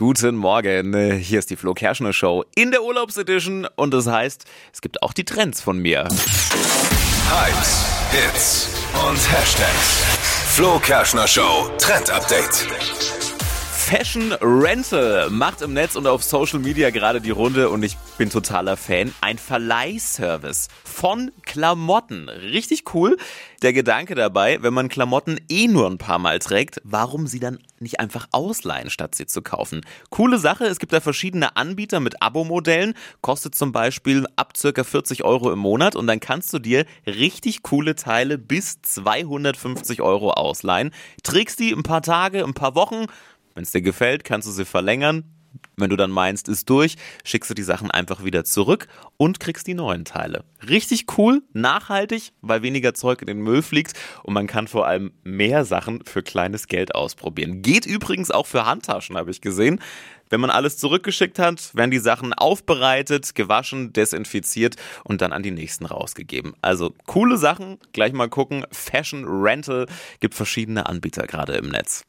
Guten Morgen, hier ist die Flo Kerschner Show in der Urlaubsedition und das heißt, es gibt auch die Trends von mir. Hypes, Hits und Hashtags. Flo Kerschner Show Trend Update. Fashion Rental macht im Netz und auf Social Media gerade die Runde und ich bin totaler Fan. Ein Verleihservice von Klamotten. Richtig cool. Der Gedanke dabei, wenn man Klamotten eh nur ein paar Mal trägt, warum sie dann nicht einfach ausleihen, statt sie zu kaufen? Coole Sache. Es gibt da verschiedene Anbieter mit Abo-Modellen. Kostet zum Beispiel ab circa 40 Euro im Monat und dann kannst du dir richtig coole Teile bis 250 Euro ausleihen. Trägst die ein paar Tage, ein paar Wochen wenn es dir gefällt, kannst du sie verlängern. Wenn du dann meinst, ist durch, schickst du die Sachen einfach wieder zurück und kriegst die neuen Teile. Richtig cool, nachhaltig, weil weniger Zeug in den Müll fliegt und man kann vor allem mehr Sachen für kleines Geld ausprobieren. Geht übrigens auch für Handtaschen, habe ich gesehen. Wenn man alles zurückgeschickt hat, werden die Sachen aufbereitet, gewaschen, desinfiziert und dann an die nächsten rausgegeben. Also coole Sachen, gleich mal gucken. Fashion Rental gibt verschiedene Anbieter gerade im Netz.